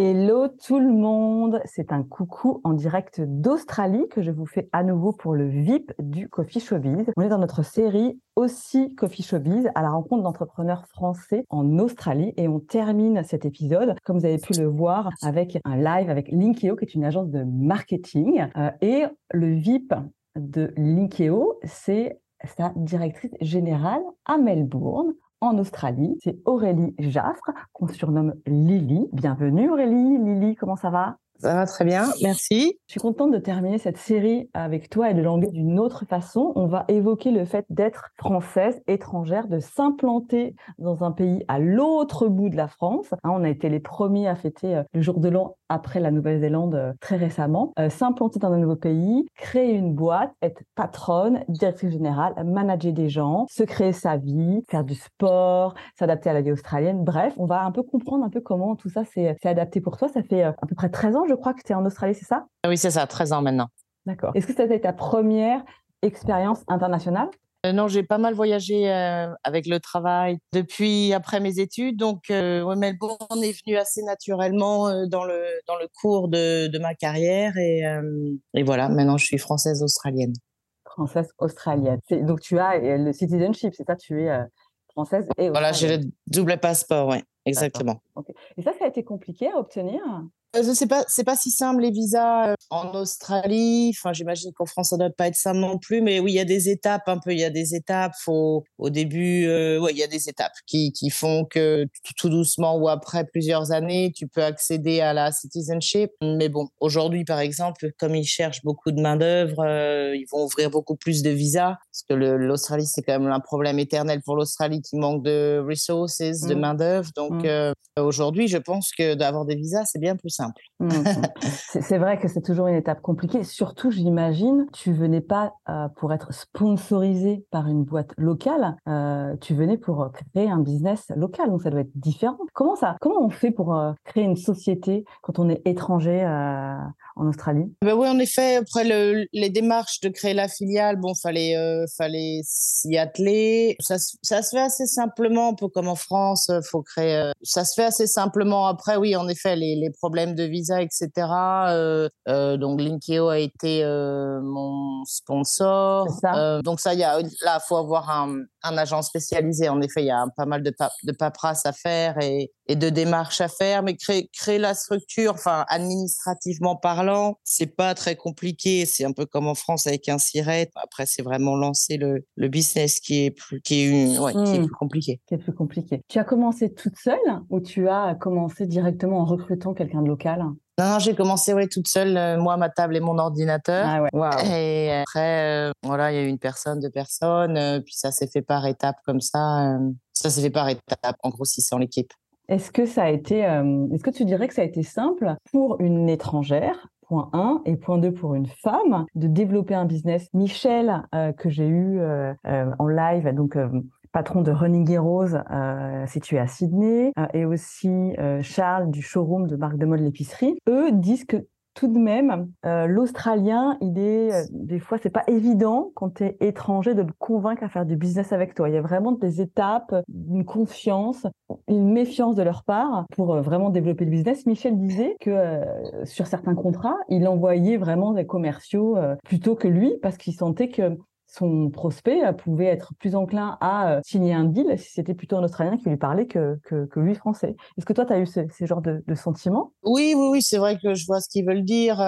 Hello tout le monde, c'est un coucou en direct d'Australie que je vous fais à nouveau pour le VIP du Coffee Showbiz. On est dans notre série aussi Coffee Showbiz à la rencontre d'entrepreneurs français en Australie et on termine cet épisode, comme vous avez pu le voir, avec un live avec Linkeo qui est une agence de marketing euh, et le VIP de Linkeo, c'est sa directrice générale à Melbourne en Australie. C'est Aurélie Jaffre, qu'on surnomme Lily. Bienvenue Aurélie. Lily, comment ça va? Ça va très bien, merci. Je suis contente de terminer cette série avec toi et de l'anglais d'une autre façon. On va évoquer le fait d'être française, étrangère, de s'implanter dans un pays à l'autre bout de la France. Hein, on a été les premiers à fêter euh, le jour de l'an après la Nouvelle-Zélande euh, très récemment. Euh, s'implanter dans un nouveau pays, créer une boîte, être patronne, directrice générale, manager des gens, se créer sa vie, faire du sport, s'adapter à la vie australienne. Bref, on va un peu comprendre un peu comment tout ça s'est adapté pour toi. Ça fait à peu près 13 ans je crois que tu es en Australie, c'est ça? Oui, c'est ça, 13 ans maintenant. D'accord. Est-ce que ça a été ta première expérience internationale? Euh, non, j'ai pas mal voyagé euh, avec le travail depuis après mes études. Donc, euh, Melbourne est venu assez naturellement euh, dans, le, dans le cours de, de ma carrière. Et, et, voilà, maintenant, je suis française australienne. Française australienne. Donc, tu as le citizenship, c'est ça? Tu es française et. Voilà, j'ai le double passeport, oui, exactement. Et ça, ça a été compliqué à obtenir? Je sais pas, c'est pas si simple les visas euh, en Australie. Enfin, j'imagine qu'en France ça doit pas être simple non plus, mais oui, il y a des étapes un peu. Il y a des étapes. Faut au début, euh, ouais, il y a des étapes qui, qui font que tout doucement ou après plusieurs années, tu peux accéder à la citizenship. Mais bon, aujourd'hui, par exemple, comme ils cherchent beaucoup de main d'œuvre, ils vont ouvrir beaucoup plus de visas parce que l'Australie c'est quand même un problème éternel pour l'Australie qui manque de resources, de mmh. main d'œuvre. Donc mmh. aujourd'hui, je pense que d'avoir des visas c'est bien plus simple. Mmh, mmh. c'est vrai que c'est toujours une étape compliquée. Surtout, j'imagine, tu venais pas euh, pour être sponsorisé par une boîte locale, euh, tu venais pour créer un business local, donc ça doit être différent. Comment ça Comment on fait pour euh, créer une société quand on est étranger en Australie? Ben Oui, en effet, après le, les démarches de créer la filiale, bon, fallait, euh, fallait s'y atteler. Ça, ça, se fait assez simplement, un peu comme en France, euh, faut créer. Euh, ça se fait assez simplement. Après, oui, en effet, les, les problèmes de visa, etc. Euh, euh, donc, Linkeo a été mon sponsor. Ça. donc, ça, il y a, là, faut avoir un, un agent spécialisé. En effet, il y a pas mal de, de paperasse à faire et, et de démarches à faire, mais créer, créer la structure, enfin, administrativement parlant, c'est pas très compliqué. C'est un peu comme en France avec un siret. Après, c'est vraiment lancer le, le, business qui est plus, qui est, ouais, qui est mmh. plus compliqué. Qui est plus compliqué. Tu as commencé toute seule ou tu as commencé directement en recrutant quelqu'un de local? Non, j'ai commencé ouais, toute seule, euh, moi, ma table et mon ordinateur. Ah ouais. Et après, euh, voilà, il y a eu une personne, deux personnes, euh, puis ça s'est fait par étapes comme ça. ça s'est fait par étapes, en grossissant l'équipe. Est-ce que ça a été, est-ce que tu dirais que ça a été simple pour une étrangère point 1 et point 2 pour une femme, de développer un business? Michel, euh, que j'ai eu euh, euh, en live, donc patron de Running Heroes situé à Sydney, et aussi Charles du showroom de marque de mode l'épicerie, eux disent que tout de même, euh, l'Australien, il est euh, des fois, c'est pas évident quand tu es étranger de le convaincre à faire du business avec toi. Il y a vraiment des étapes, une confiance, une méfiance de leur part pour euh, vraiment développer le business. Michel disait que sur certains contrats, il envoyait vraiment des commerciaux plutôt que lui parce qu'il sentait que son prospect pouvait être plus enclin à euh, signer un deal si c'était plutôt un Australien qui lui parlait que, que, lui français. Est-ce que toi, tu as eu ces, genres de, sentiments? Oui, oui, oui, c'est vrai que je vois ce qu'ils veulent dire.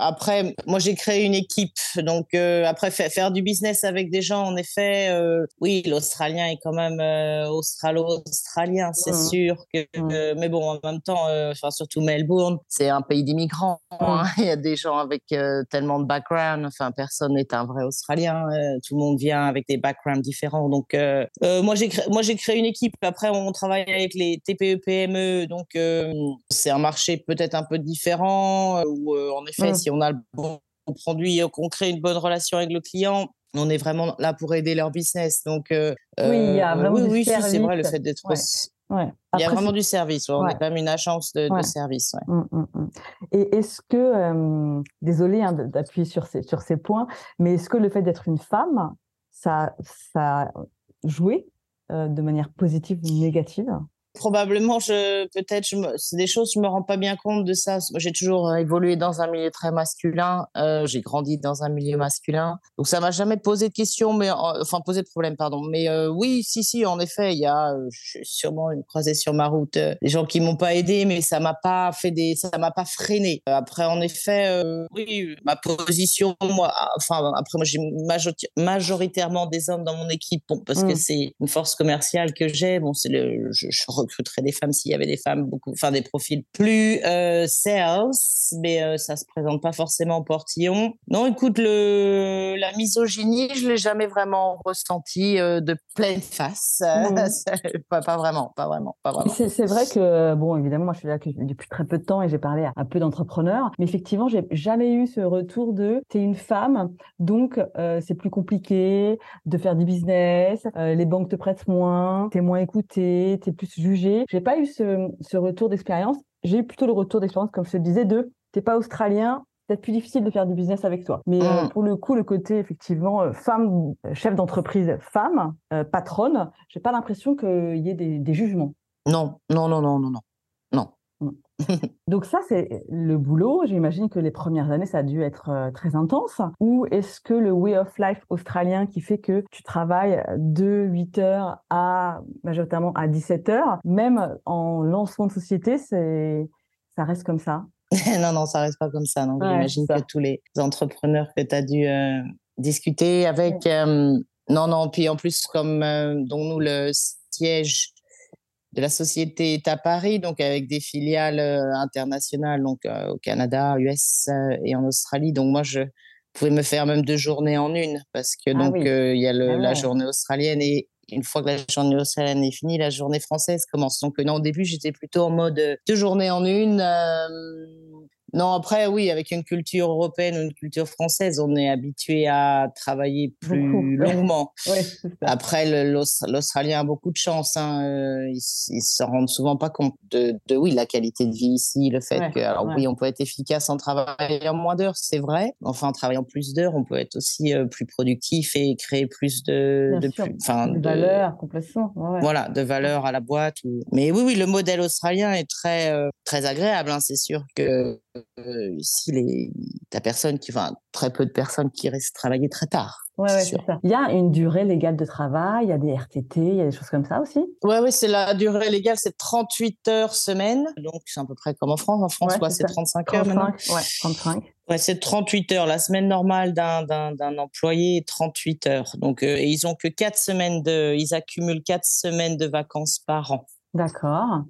Après, moi, j'ai créé une équipe. Donc, euh, après, faire du business avec des gens, en effet, euh, oui, l'Australien est quand même euh, australo-australien, c'est mmh. sûr. Que, mmh. mais bon, en même temps, enfin, surtout Melbourne, c'est un pays d'immigrants. Hein. Mmh. Il y a des gens avec tellement de background. Enfin, personne n'est un vrai Australien. tout le monde vient avec des backgrounds différents. Donc, moi, j'ai créé, moi, j'ai créé une équipe. Après, on travaille avec les TPE-PME. Donc, c'est un marché peut-être un peu différent. Où, en effet, si on a le bon produit, qu'on crée une bonne relation avec le client, on est vraiment là pour aider leur business. Donc, euh, oui, il y a vraiment oui, oui, c'est vrai le fait d'être. Ouais. il y a vraiment du service. On est quand même une agence de, service. Mmh, mmh, mmh. Et est-ce que, euh, désolé hein, d'appuyer sur ces, sur ces points, mais est-ce que le fait d'être une femme, ça, ça a joué euh, de manière positive ou négative? Probablement, je peut-être, c'est des choses, je me rends pas bien compte de ça. J'ai toujours euh, évolué dans un milieu très masculin. Euh, j'ai grandi dans un milieu masculin, donc ça m'a jamais posé de questions, mais enfin posé de problème, pardon. Mais euh, oui, si, si, en effet, il y a sûrement une croisée sur ma route des gens qui m'ont pas aidé, mais ça m'a pas fait des, ça m'a pas freiné. Après, en effet, oui, ma position, moi, enfin après, moi, j'ai majoritairement des hommes dans mon équipe, bon, parce que mmh. c'est une force commerciale que j'ai. Bon, c'est le, je, je recruterais des femmes s'il y avait des femmes beaucoup, enfin des profils plus euh, sales, mais euh, ça se présente pas forcément au portillon. Non, écoute, le, la misogynie, je l'ai jamais vraiment ressenti euh, de pleine face. Mmh. pas, pas, vraiment, pas vraiment, pas vraiment. C'est vrai que, bon, évidemment, moi je suis là depuis très peu de temps et j'ai parlé à, peu d'entrepreneurs, mais effectivement, j'ai jamais eu ce retour de t'es une femme, donc c'est plus compliqué de faire du business, les banques te prêtent moins, t'es moins écouté, t'es plus jugé. J'ai pas eu ce, retour d'expérience. J'ai eu plutôt le retour d'expérience, comme je te disais, de t'es pas australien, peut-être plus difficile de faire du business avec toi. Mais euh, mm. pour le coup, le côté effectivement euh, femme, euh, chef d'entreprise, femme, patronne, j'ai pas l'impression qu'il y ait des, jugements. Non, non, non, non, non, non. Non. Donc ça, c'est le boulot. J'imagine que les premières années, ça a dû être euh, très intense. Ou est-ce que le way of life australien qui fait que tu travailles de 8 heures à majoritairement à 17 heures, même en lancement de société, c'est ça reste comme ça? Non, non, ça reste pas comme ça. J'imagine que tous les entrepreneurs que tu as dû euh, discuter avec... Euh, non, non, puis en plus, comme dont nous, le siège de la société est à Paris, donc avec des filiales euh, internationales, donc euh, au Canada, US euh, et en Australie. Donc moi, je pouvais me faire même deux journées en une parce que ah donc il y a ah la journée australienne et une fois que la journée australienne est finie, la journée française commence. Donc non, au début, j'étais plutôt en mode deux journées en une. Non, après, oui, avec une culture européenne ou une culture française, on est habitué à travailler plus longuement. après, l'Australien a beaucoup de chance. Hein. Euh, ils ne se rendent souvent pas compte de, oui, la qualité de vie ici, le fait que, alors oui, on peut être efficace en travaillant moins d'heures, c'est vrai. Enfin, en travaillant plus d'heures, on peut être aussi euh, plus productif et créer plus de, de, plus, de, valeur, complètement. Voilà, de valeur à la boîte. Mais oui, oui, le modèle australien est très, euh, très agréable. Hein. C'est sûr que euh, ici, les... tu personne qui, enfin, très peu de personnes qui restent travailler très tard. Ouais, ouais, c'est ça. Il y a une durée légale de travail, il y a des RTT, il y a des choses comme ça aussi Oui, ouais, c'est la durée légale, c'est 38 heures semaine. Donc, c'est à peu près comme en France. En France, ouais, c'est 35 heures 35, Ouais, 35. Ouais, c'est 38 heures. La semaine normale d'un, d'un, employé est 38 heures. Donc, euh, et ils ont que 4 semaines de, ils accumulent 4 semaines de vacances par an. D'accord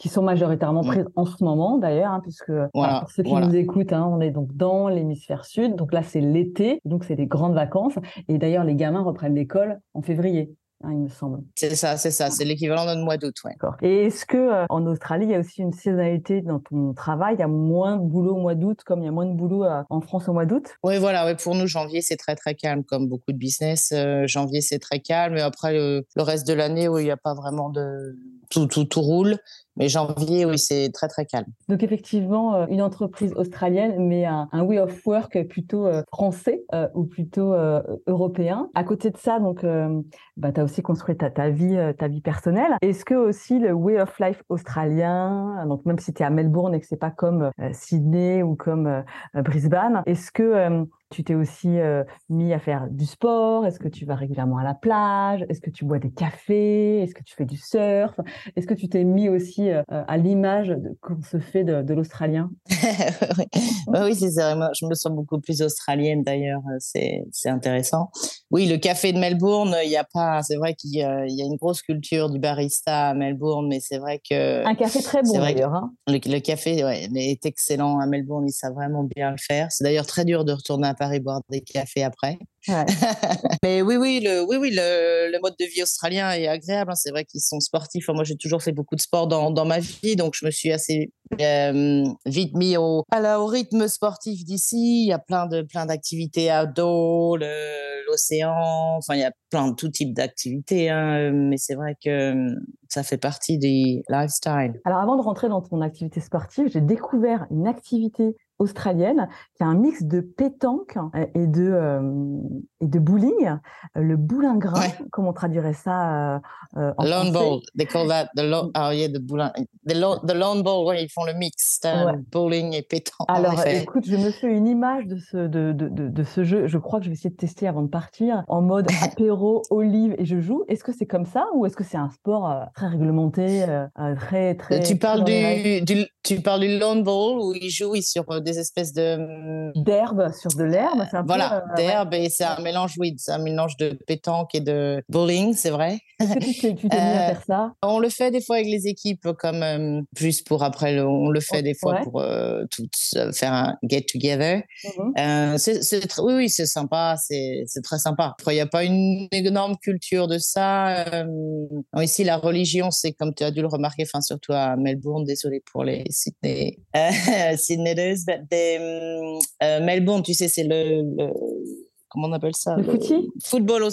qui sont majoritairement prises en ce moment d'ailleurs, hein, puisque pour ceux qui nous écoutent, hein, on est donc dans l'hémisphère sud, donc là c'est l'été, donc c'est des grandes vacances, et d'ailleurs les gamins reprennent l'école en février. Hein, il me semble. C'est ça, c'est ça, c'est l'équivalent d'un mois d'août. Ouais. Et est-ce que euh, en Australie, il y a aussi une saisonnalité dans ton travail? Il y a moins de boulot au mois d'août, comme il y a moins de boulot euh, en France au mois d'août? Oui, voilà. Ouais, pour nous, janvier, c'est très très calme, comme beaucoup de business. Euh, janvier, c'est très calme, et après le, reste de l'année, où il n'y a pas vraiment de tout, tout, tout roule. Mais janvier, oui, c'est très, très calme. Donc, effectivement, euh, une entreprise australienne, mais un, way of work plutôt euh, français euh, ou plutôt européen. À côté de ça, donc, bah, tu as aussi construit ta, ta, vie, ta vie personnelle. Est-ce que aussi le way of life australien, donc même si tu es à Melbourne et que c'est pas comme Sydney ou comme Brisbane, est-ce que Tu t'es aussi mis à faire du sport? Est-ce que tu vas régulièrement à la plage? Est-ce que tu bois des cafés? Est-ce que tu fais du surf? Est-ce que tu t'es mis aussi à l'image qu'on se fait de, l'Australien? Oui, c'est vrai. Moi, je me sens beaucoup plus australienne d'ailleurs. C'est intéressant. Oui, le café de Melbourne, il y a pas. C'est vrai qu'il y, a une grosse culture du barista à Melbourne, mais c'est vrai que un café très bon d'ailleurs. Hein. Le, café ouais, est excellent à Melbourne. Il savent vraiment bien le faire. C'est d'ailleurs très dur de retourner à Paris boire des cafés après. Mais oui, oui, le, oui, oui, le, mode de vie australien est agréable. Hein. C'est vrai qu'ils sont sportifs. Moi, j'ai toujours fait beaucoup de sport dans, dans, ma vie, donc je me suis assez euh, vite mis au, au rythme sportif d'ici. Il y a plein de plein d'activités outdoor, l'océan. Enfin, il y a plein de tout type d'activités. Hein. Mais c'est vrai que ça fait partie des lifestyle. Alors, avant de rentrer dans ton activité sportive, j'ai découvert une activité australienne qui a un mix de pétanque euh, et de, euh, et de bowling. Euh, le boulingrin, ouais. comment on traduirait ça euh, en Lawn ball, they call that the lawn, oh yeah, the bowling, the, the lawn ball, ouais, ils font le mix, ouais. bowling et pétanque. Alors, écoute, je me fais une image de ce, de, de, de, de, ce jeu. Je crois que je vais essayer de tester avant de partir en mode apéro, olive et je joue. Est-ce que c'est comme ça ou est-ce que c'est un sport très réglementé, très, très. Tu parles du, du, tu parles du lawn ball où ils jouent sur des espèces de hum, d'herbe sur de l'herbe. Voilà, euh, d'herbe et c'est un mélange, oui, c'est un mélange de pétanque et de bowling, c'est vrai. Est-ce que tu t'es mis à euh, faire ça On le fait des fois avec les équipes, comme hum, juste pour après, on le fait des fois pour euh, faire un get together. Mmh c'est, oui, oui, c'est sympa, c'est, très sympa. Après, il n'y a pas une énorme culture de ça. ici, la religion, c'est comme tu as dû le remarquer, enfin surtout à Melbourne, désolé pour les Sydney, Sydneyers, euh, Melbourne, tu sais, c'est le, Comment on appelle ça? Le, le Football.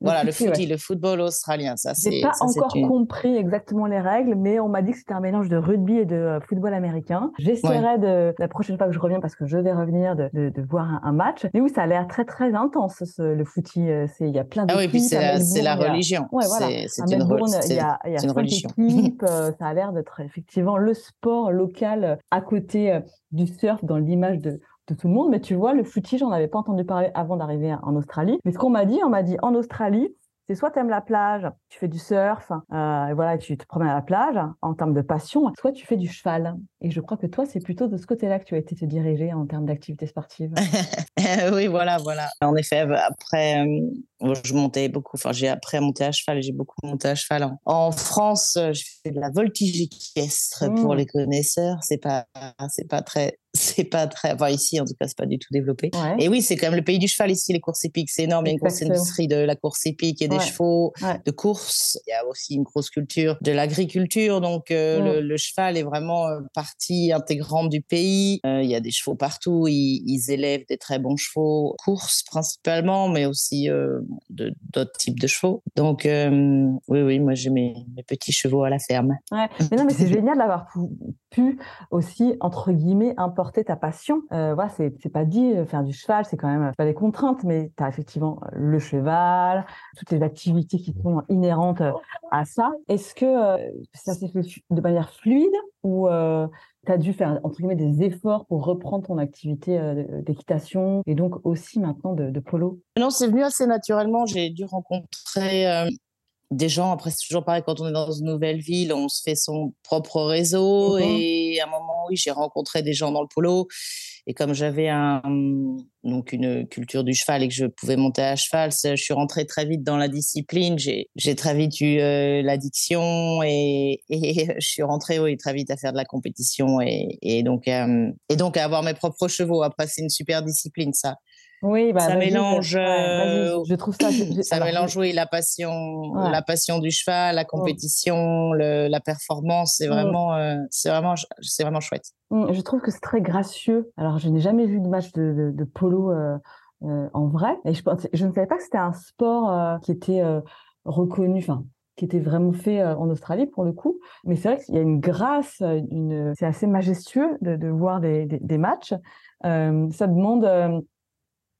Voilà, le, foot, le football australien, ça c'est. J'ai pas encore compris exactement les règles, mais on m'a dit que c'était un mélange de rugby et de euh, football américain. J'essaierai de la prochaine fois que je reviens, parce que je vais revenir, de, de, voir un, match. Mais oui, ça a l'air très très intense le footy. Euh, il y a plein de. Ah oui, puis c'est la, religion. Ouais, voilà. C'est une, il y a, il y a une religion. Équipes, ça a l'air d'être effectivement le sport local à côté du surf dans l'image de de tout le monde. Mais tu vois, le footy, j'en avais pas entendu parler avant d'arriver en Australie. Mais ce qu'on m'a dit, on m'a dit en Australie, c'est soit tu aimes la plage, tu fais du surf, euh, et voilà, tu te promènes à la plage en termes de passion, soit tu fais du cheval. Et je crois que toi, c'est plutôt de ce côté-là que tu as été te diriger en termes d'activité sportive. oui, voilà, voilà. En effet, après, euh, je montais beaucoup, enfin, j'ai appris à monter à cheval, j'ai beaucoup monté à cheval. En, France, euh, je fais de la voltige équestre pour mmh. les connaisseurs. C'est pas, c'est pas très c'est pas très. Enfin, ici, en tout cas, c'est pas du tout développé. Et oui, c'est quand même le pays du cheval ici, les courses épiques. C'est énorme. Il y a une grosse industrie de la course épique et des chevaux, de course. Il y a aussi une grosse culture de l'agriculture. Donc, euh, le, cheval est vraiment euh, partie intégrante du pays. Euh, il y a des chevaux partout. Ils, élèvent des très bons chevaux, course principalement, mais aussi d'autres types de chevaux. Donc, oui, oui, moi, j'ai mes, mes, petits chevaux à la ferme. Mais non, mais c'est génial d'avoir pu aussi, entre guillemets, importer ta passion. Euh, voilà, c'est, pas dit, euh, faire du cheval, c'est quand même pas des contraintes, mais tu as effectivement euh, le cheval, toutes les activités qui sont inhérentes à ça. Est-ce que ça s'est fait de manière fluide ou tu as dû faire, entre guillemets, des efforts pour reprendre ton activité d'équitation et donc aussi maintenant de polo? Non, c'est venu assez naturellement. J'ai dû rencontrer des gens. Après, c'est toujours pareil, quand on est dans une nouvelle ville, on se fait son propre réseau. Mmh et à un moment, oui, j'ai rencontré des gens dans le polo. Et comme j'avais un, donc une culture du cheval et que je pouvais monter à cheval, je suis rentrée très vite dans la discipline. J'ai, très vite eu euh, l'addiction et, et, je suis rentrée oui, très vite à faire de la compétition et, et donc, euh, et donc à avoir mes propres chevaux. Après, c'est une super discipline, ça. Oui, bah, ça mélange. Euh, je trouve ça. ça mélange oui la passion, la passion du cheval, la compétition, le, la performance. C'est mmh. vraiment, euh, c'est vraiment, c'est vraiment chouette. Mmh, je trouve que c'est très gracieux. Alors, je n'ai jamais vu de match de, de, polo euh, en vrai, et je, je ne savais pas que c'était un sport qui était reconnu, enfin qui était vraiment fait en Australie pour le coup. Mais c'est vrai qu'il y a une grâce, une, c'est assez majestueux de, de voir des, des, des matchs. ça demande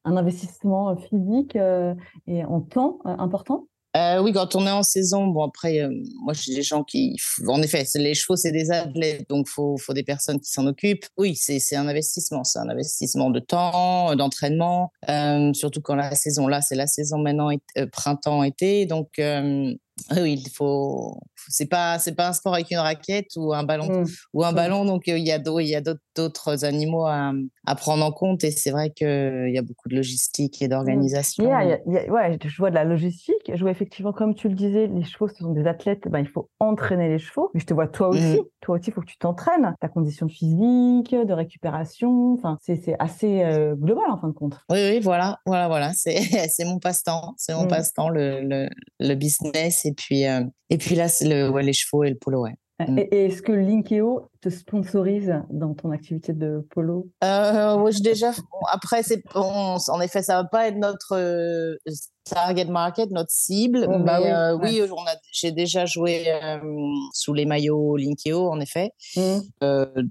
un investissement physique euh, et en temps euh, important? Euh, oui, quand on est en saison, bon après, euh, moi j'ai des gens qui, en effet, les chevaux c'est des athlètes, donc faut faut des personnes qui s'en occupent. Oui, c'est un investissement, c'est un investissement de temps, d'entraînement, euh, surtout quand la saison là, c'est la saison maintenant printemps été, donc oui, il faut. C'est pas c'est pas un sport avec une raquette ou un ballon mmh. ou un ballon. Donc il y a il y a d'autres animaux à, à, prendre en compte et c'est vrai qu'il y a beaucoup de logistique et mmh. d'organisation. ouais, je vois de la logistique. Je vois effectivement, comme tu le disais, les chevaux ce sont des athlètes. Ben, il faut entraîner les chevaux. Mais je te vois toi aussi. Mmh. Toi aussi, il faut que tu t'entraînes. Ta condition physique, de récupération. Enfin, c'est assez euh, global en fin de compte. Oui, oui, voilà, voilà, voilà. C'est mon passe-temps. C'est mon passe-temps, le, le, le business et puis, euh, et puis là, c'est le, ouais, les chevaux et le polo, ouais. Mm. Et, est-ce que Linkeo te sponsorise dans ton activité de polo? Euh, Oui, déjà. après, c'est en effet, ça va pas être notre euh, target market, notre cible. Oh, bah mais oui, j'ai déjà joué sous les maillots Linkeo, en effet. Mm.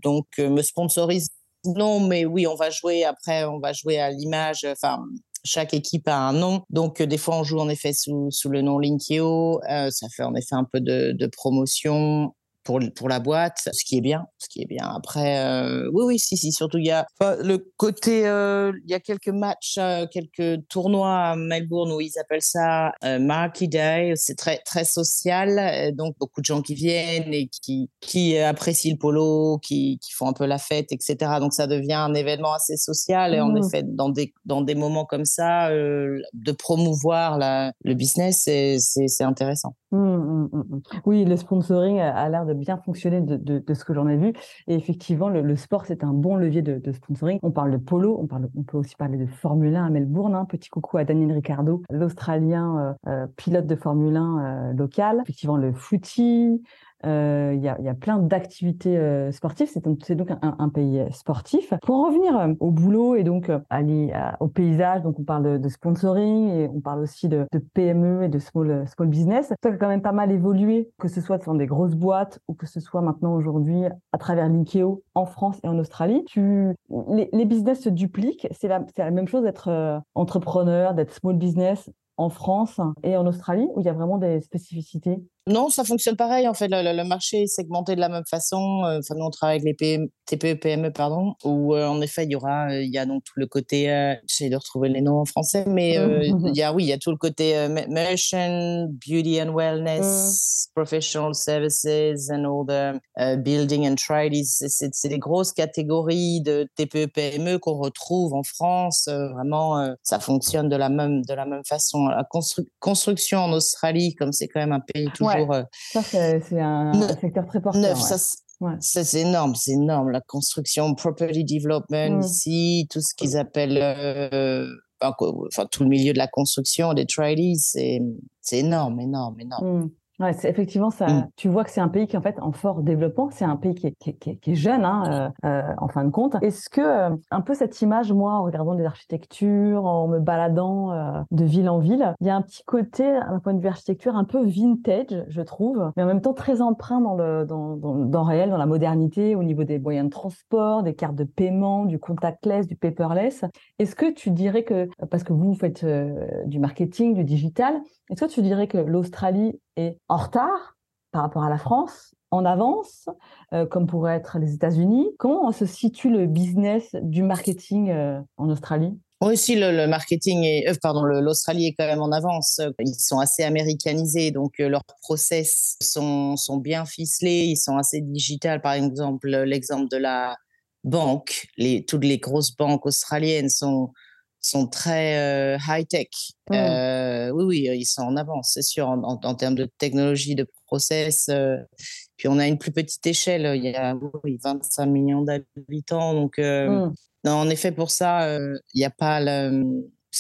donc, me sponsorise non, mais oui, on va jouer après, on va jouer à l'image. Enfin, chaque équipe a un nom. Donc, euh, des fois, on joue en effet sous, sous le nom Linkio. Euh, ça fait en effet un peu de, de promotion pour, pour la boîte, ce qui est bien, ce qui est bien. Après, euh, oui, oui, si, si, surtout il y a le côté, euh, il y a quelques matchs, euh, quelques tournois à Melbourne où ils appellent ça Marquee Day. C'est très très social, donc beaucoup de gens qui viennent et qui qui apprécient le polo, qui, qui font un peu la fête, etc. Donc ça devient un événement assez social et en mmh. effet dans des dans des moments comme ça, de promouvoir la, le business, c'est intéressant. Mmh, mmh, oui, le sponsoring a l'air de bien fonctionné de, de, ce que j'en ai vu. Et effectivement, le, sport, c'est un bon levier de, sponsoring. On parle de polo, on, parle, on peut aussi parler de Formule 1 à Melbourne. Hein. Petit coucou à Daniel Ricciardo, l'Australien euh, euh, pilote de Formule 1 euh, local. Effectivement, le footy, euh, il y, a, plein d'activités euh, sportives. C'est donc, un, pays euh, sportif. Pour en revenir au boulot et donc à, au paysage, donc on parle de, sponsoring et on parle aussi de, PME et de small, small business. Ça a quand même pas mal évolué, que ce soit dans des grosses boîtes ou que ce soit maintenant aujourd'hui à travers Linkeo en France et en Australie. Les, les business se dupliquent. C'est la même chose d'être entrepreneur, d'être small business en France et en Australie, où il y a vraiment des spécificités non, ça fonctionne pareil. En fait, le, marché est segmenté de la même façon. Euh, enfin, nous, on travaille avec les PM, TPE, PME, pardon, où euh, en effet, il y aura, euh, il y a donc tout le côté, euh, j'essaie de retrouver les noms en français, mais il y a, oui, il y a tout le côté merchant, beauty and wellness, professional services, and all the building and tradies. C'est des grosses catégories de TPE, PME qu'on retrouve en France. vraiment, ça fonctionne de la même, de la même façon. La construction en Australie, comme c'est quand même un pays toujours ça, c'est un, secteur très porteur. Ça, c'est énorme, c'est énorme. La construction, property development, mmh. ici, tout ce qu'ils appellent, euh, enfin, tout le milieu de la construction, des tradies, c'est énorme, énorme, énorme. Mmh. Ouais, c'est effectivement ça. Mmh. Tu vois que c'est un pays qui est en fait en fort développement. C'est un pays qui est, qui est, qui est jeune, hein, euh, euh, en fin de compte. Est-ce que euh, un peu cette image, moi, en regardant les architectures, en me baladant de ville en ville, il y a un petit côté, d'un point de vue architecture, un peu vintage, je trouve, mais en même temps très empreint dans le dans, dans, dans réel, dans la modernité, au niveau des moyens de transport, des cartes de paiement, du contactless, du paperless. Est-ce que tu dirais que parce que vous faites du marketing, du digital, est-ce que tu dirais que l'Australie est en retard par rapport à la France, en avance, euh, comme pourrait être les États-Unis Comment se situe le business du marketing euh, en Australie? Oui, le, marketing est, euh, pardon, l'Australie est quand même en avance. Ils sont assez américanisés, donc leurs process sont, bien ficelés, ils sont assez digitales. Par exemple, l'exemple de la banque, toutes les grosses banques australiennes sont sont très euh, high-tech. Mmh. Euh, oui, oui, ils sont en avance, c'est sûr, en, en, termes de technologie, de process. Euh. puis on a une plus petite échelle, il y a oui, 25 millions d'habitants. Donc, mmh. non, en effet, pour ça, il n'y a pas le,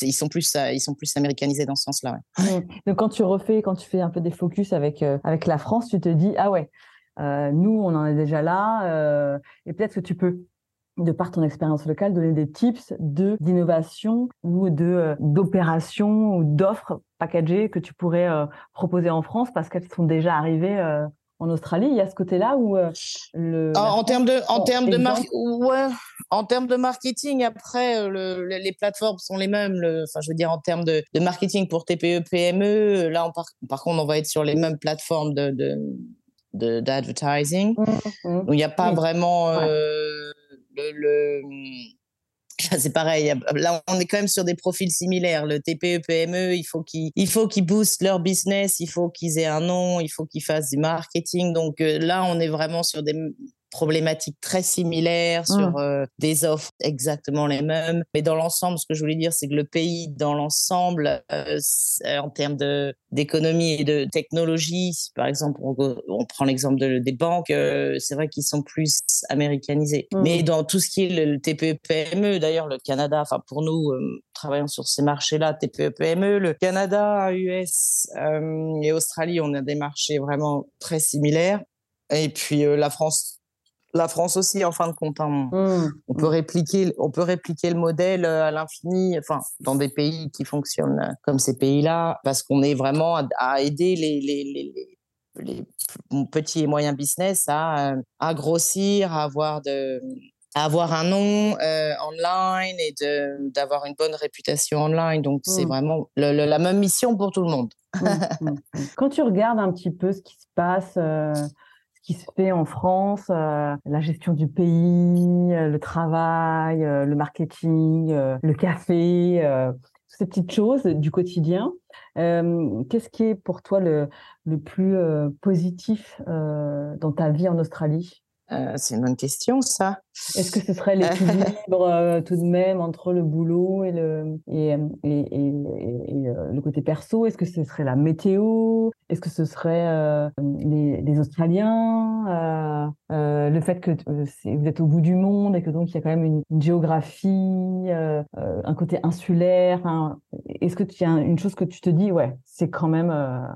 ils sont plus ils sont plus américanisés dans ce sens-là. Mmh. Donc quand tu refais quand tu fais un peu des focus avec avec la France, tu te dis ah ouais nous on en est déjà là et peut-être que tu peux de par ton expérience locale, donner des tips de d'innovation ou de euh, d'opération ou d'offres packagées que tu pourrais euh, proposer en France parce qu'elles sont déjà arrivées euh, en Australie. Il y a ce côté-là où le en, termes de en termes de marque, ouais, en termes de marketing, après, les plateformes sont les mêmes. enfin, je veux dire, en termes de, marketing pour TPE, PME, là, par, contre, on va être sur les mêmes plateformes de, d'advertising. Mmh, il n'y a pas vraiment le c'est pareil. Là, on est quand même sur des profils similaires. Le TPE, PME, il faut qu'ils, il faut qu'ils boostent leur business, il faut qu'ils aient un nom, il faut qu'ils fassent du marketing. Donc euh, là, on est vraiment sur des problématiques très similaires, mmh. sur euh, des offres exactement les mêmes. Mais dans l'ensemble, ce que je voulais dire, c'est que le pays, dans l'ensemble, euh, en termes d'économie et de technologie, si par exemple on, prend l'exemple des banques, euh, c'est vrai qu'ils sont plus américanisés. Mmh. Mais dans tout ce qui est le, TPE-PME, d'ailleurs le Canada, enfin pour nous, travaillant sur ces marchés-là, TPE-PME, le Canada, US et Australie, on a des marchés vraiment très similaires. Et puis la France la France aussi, en fin de compte. Hein. Mmh. On, peut répliquer, on peut répliquer le modèle euh, à l'infini, enfin, dans des pays qui fonctionnent euh, comme ces pays-là, parce qu'on est vraiment à, aider les, les, petits et moyens business à, euh, à grossir, à avoir de avoir un nom online et d'avoir une bonne réputation online. Donc, c'est mmh. vraiment la même mission pour tout le monde. Mmh, Quand tu regardes un petit peu ce qui se passe qui se fait en France, euh, la gestion du pays, euh, le travail, euh, le marketing, le café, toutes ces petites choses du quotidien. Qu'est-ce qui est pour toi le, le plus positif dans ta vie en Australie? C'est une bonne question, ça. Est-ce que ce serait l'équilibre euh, tout de même entre le boulot et le, et, et, et, euh, le côté perso? Est-ce que ce serait la météo? Est-ce que ce serait euh, les, les, Australiens? Le fait que vous êtes au bout du monde et que donc il y a quand même une, géographie, un côté insulaire. Est-ce que tu y a une chose que tu te dis, ouais, c'est quand même,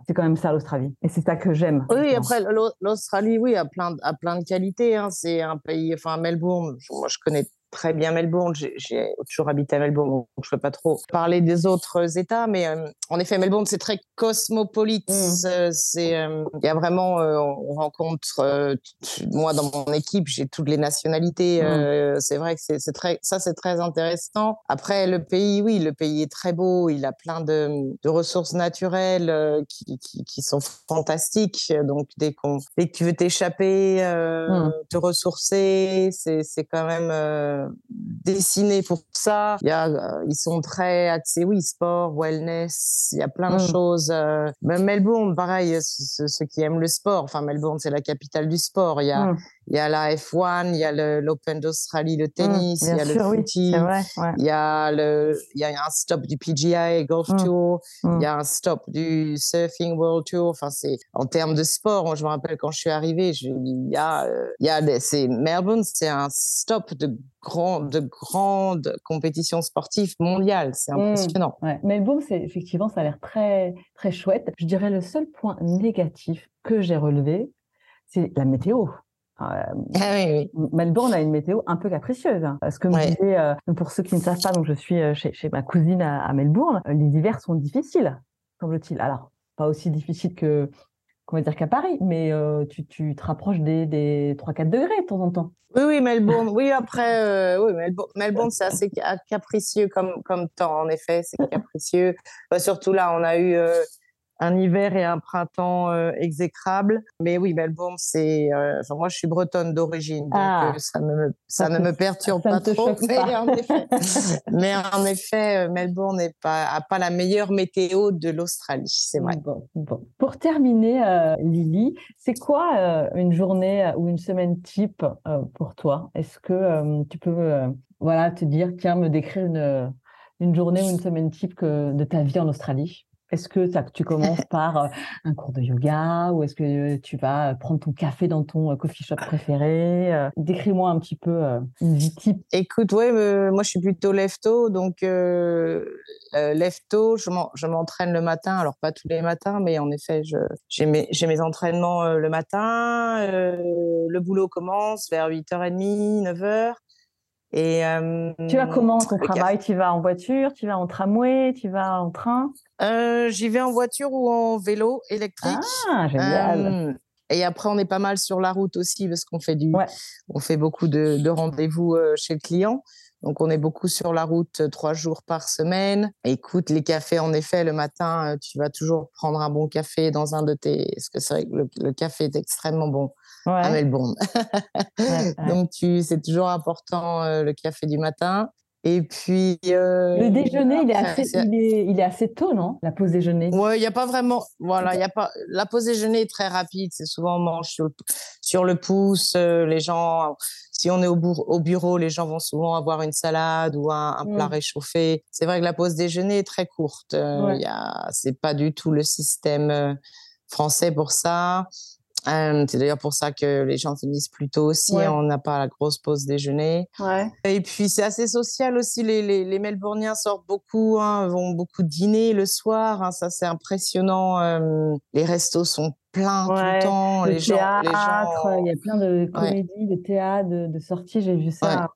c'est quand même ça l'Australie Et c'est ça que j'aime. Oui, après l'Australie, oui, a plein, a plein de qualités. Hein. C'est un pays, enfin Melbourne moi, je connais très bien Melbourne. J'ai toujours habité à Melbourne, donc je ne peux pas trop parler des autres États. Mais euh, en effet, Melbourne, c'est très cosmopolite. Mmh. C'est, euh, il y a vraiment, euh, on rencontre, moi dans mon équipe, j'ai toutes les nationalités. Mmh. c'est vrai que c'est très, ça c'est très intéressant. Après, le pays, oui, le pays est très beau. Il a plein de, de ressources naturelles qui, qui, qui, sont fantastiques. Donc dès qu'on, dès que tu veux t'échapper, mmh. te ressourcer, c'est quand même dessinés pour ça. Il y a, euh, ils sont très axés, oui, sport, wellness. Il y a plein de mm. choses. Euh, même Melbourne, pareil, ceux, qui aiment le sport. Enfin, Melbourne, c'est la capitale du sport. Il y a, mm. Il y a la F1, il y a l'Open d'Australie, le tennis, il y a le footy, il y a le, il y a un stop du PGA Golf Tour, il y a un stop du Surfing World Tour. Enfin, c'est en termes de sport. je me rappelle quand je suis arrivée, je, il y a, euh, il y a, c'est Melbourne, c'est un stop de de grandes compétitions sportives mondiales. C'est mmh. impressionnant. Melbourne, c'est effectivement, ça a l'air très, très chouette. Je dirais le seul point négatif que j'ai relevé, c'est la météo. Euh, ah Melbourne a une météo un peu capricieuse. Hein. Ce que euh, pour ceux qui ne savent pas, donc je suis euh, chez, ma cousine à, Melbourne, les hivers sont difficiles, semble-t-il. Alors, pas aussi difficiles que, va dire qu'à Paris, mais tu, tu, te rapproches des, des 3-4 degrés de temps en temps. Oui, oui, Melbourne. Oui, après, euh, oui, Melbourne, c'est assez capricieux comme, comme temps, en effet, c'est capricieux. Bah, surtout là, on a eu euh, un hiver et un printemps euh, exécrables. Mais oui, Melbourne, c'est. Euh, moi, je suis bretonne d'origine, donc ah. euh, ça, me, ça, ne me perturbe pas trop. Mais, En effet, mais en effet, Melbourne n'est pas, pas la meilleure météo de l'Australie, c'est vrai. Bon, bon. Pour terminer, Lily, c'est quoi une journée ou une semaine type pour toi? Est-ce que tu peux voilà, te dire, tiens, me décrire une, une journée ou une semaine type que, de ta vie en Australie? Est-ce que tu commences par euh, un cours de yoga ou est-ce que tu vas prendre ton café dans ton euh, coffee shop préféré euh? Décris-moi un petit peu une vie type. Écoute, ouais, moi je suis plutôt lefto, donc euh, lefto, je m'entraîne le matin, alors pas tous les matins, mais en effet, j'ai mes, mes, entraînements le matin. le boulot commence vers 8h30, 9h. Et, tu vas comment ton travail? Tu vas en voiture? Tu vas en tramway? Tu vas en train? Euh, J'y vais en voiture ou en vélo électrique. Ah, génial. Et après, on est pas mal sur la route aussi parce qu'on fait du, on fait beaucoup de, de rendez-vous chez le client. Donc, on est beaucoup sur la route trois jours par semaine. Écoute, les cafés, en effet, le matin, tu vas toujours prendre un bon café dans un de tes. Parce que c'est vrai que le, café est extrêmement bon à Melbourne. Donc, tu, c'est toujours important le café du matin. Et puis. le déjeuner, il, est assez, il, est, il est assez tôt, non La pause déjeuner? Ouais, il n'y a pas vraiment. Voilà, il y a pas. La pause déjeuner est très rapide. C'est souvent on mange sur le pouce. les gens si on est au, au, bureau, les gens vont souvent avoir une salade ou un, plat mmh. réchauffé. C'est vrai que la pause déjeuner est très courte. Euh, c'est pas du tout le système euh, français pour ça. Euh, c'est d'ailleurs pour ça que les gens finissent plus tôt aussi. On n'a pas la grosse pause déjeuner. Et puis c'est assez social aussi. Les, les, les Melbourniens sortent beaucoup, hein, vont beaucoup dîner le soir. Hein, ça c'est impressionnant. les restos sont plein tout le temps. les, gens, il y a plein de comédies, de théâtre, de, sorties, j'ai vu ça.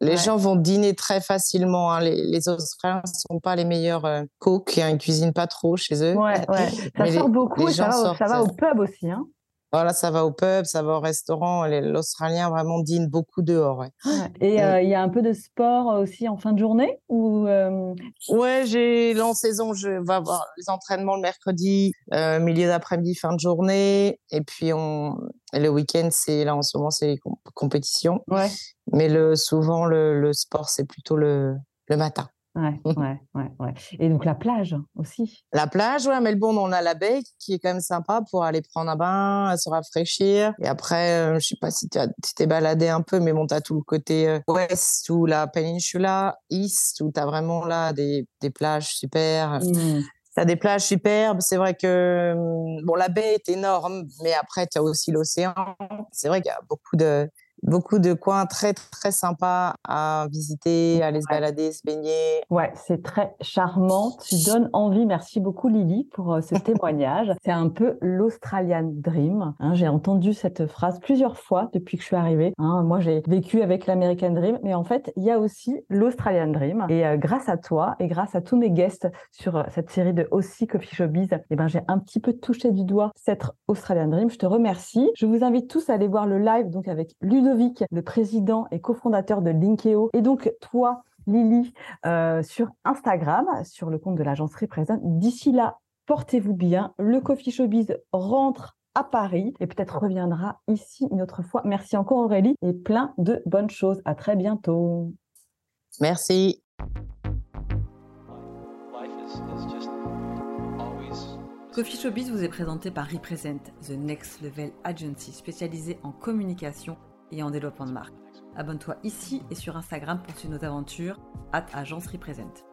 Les gens vont dîner très facilement. Hein. Les, Australiens ne sont pas les meilleurs euh, cooks, hein. ils ne cuisinent pas trop chez eux. Ça sort beaucoup et ça va, ça va, au pub aussi. Hein. Voilà, ça va au pub, ça va au restaurant. L'Australien vraiment dîne beaucoup dehors. Et euh, il y a un peu de sport aussi en fin de journée ou euh... Ouais, j'ai l'en saison, je vais avoir les entraînements le mercredi, euh, milieu d'après-midi, fin de journée, et puis on le week-end, c'est là en ce moment c'est les compétitions. Ouais. Mais le souvent le, le sport c'est plutôt le le matin. Ouais, ouais, ouais, ouais. Et donc la plage aussi. La plage, ouais, à Melbourne, on a la baie qui est quand même sympa pour aller prendre un bain, se rafraîchir. Et après, euh, je sais pas si tu t'es baladé un peu, mais bon, t'as tout le côté euh, ouest ou la péninsula, east, où t'as vraiment là des, des plages super. Mmh. T'as des plages superbes. C'est vrai que mmh, bon, la baie est énorme, mais après, tu as aussi l'océan. C'est vrai qu'il y a beaucoup de, beaucoup de coins très très sympas à visiter, à aller se balader, se baigner. Ouais, c'est très charmant. Tu donnes envie. Merci beaucoup Lily pour euh, ce témoignage. C'est un peu l'Australian Dream. Hein. j'ai entendu cette phrase plusieurs fois depuis que je suis arrivée. Hein. moi, j'ai vécu avec l'American Dream, mais en fait, il y a aussi l'Australian Dream. Et euh, grâce à toi et grâce à tous mes guests sur euh, cette série de aussi Coffee Showbiz, eh ben, j'ai un petit peu touché du doigt cette Australian Dream. Je te remercie. Je vous invite tous à aller voir le live donc avec Ludo le président et cofondateur de Linkeo. Et donc, toi, Lily, euh, sur Instagram, sur le compte de l'agence Represent. D'ici là, portez-vous bien. Le Coffee Showbiz rentre à Paris et peut-être reviendra ici une autre fois. Merci encore Aurélie et plein de bonnes choses. À très bientôt. Merci. Coffee Showbiz vous est présenté par Represent, The Next Level Agency spécialisée en communication et en développement de marque. Abonne-toi ici et sur Instagram pour suivre nos aventures. at Agence Represent.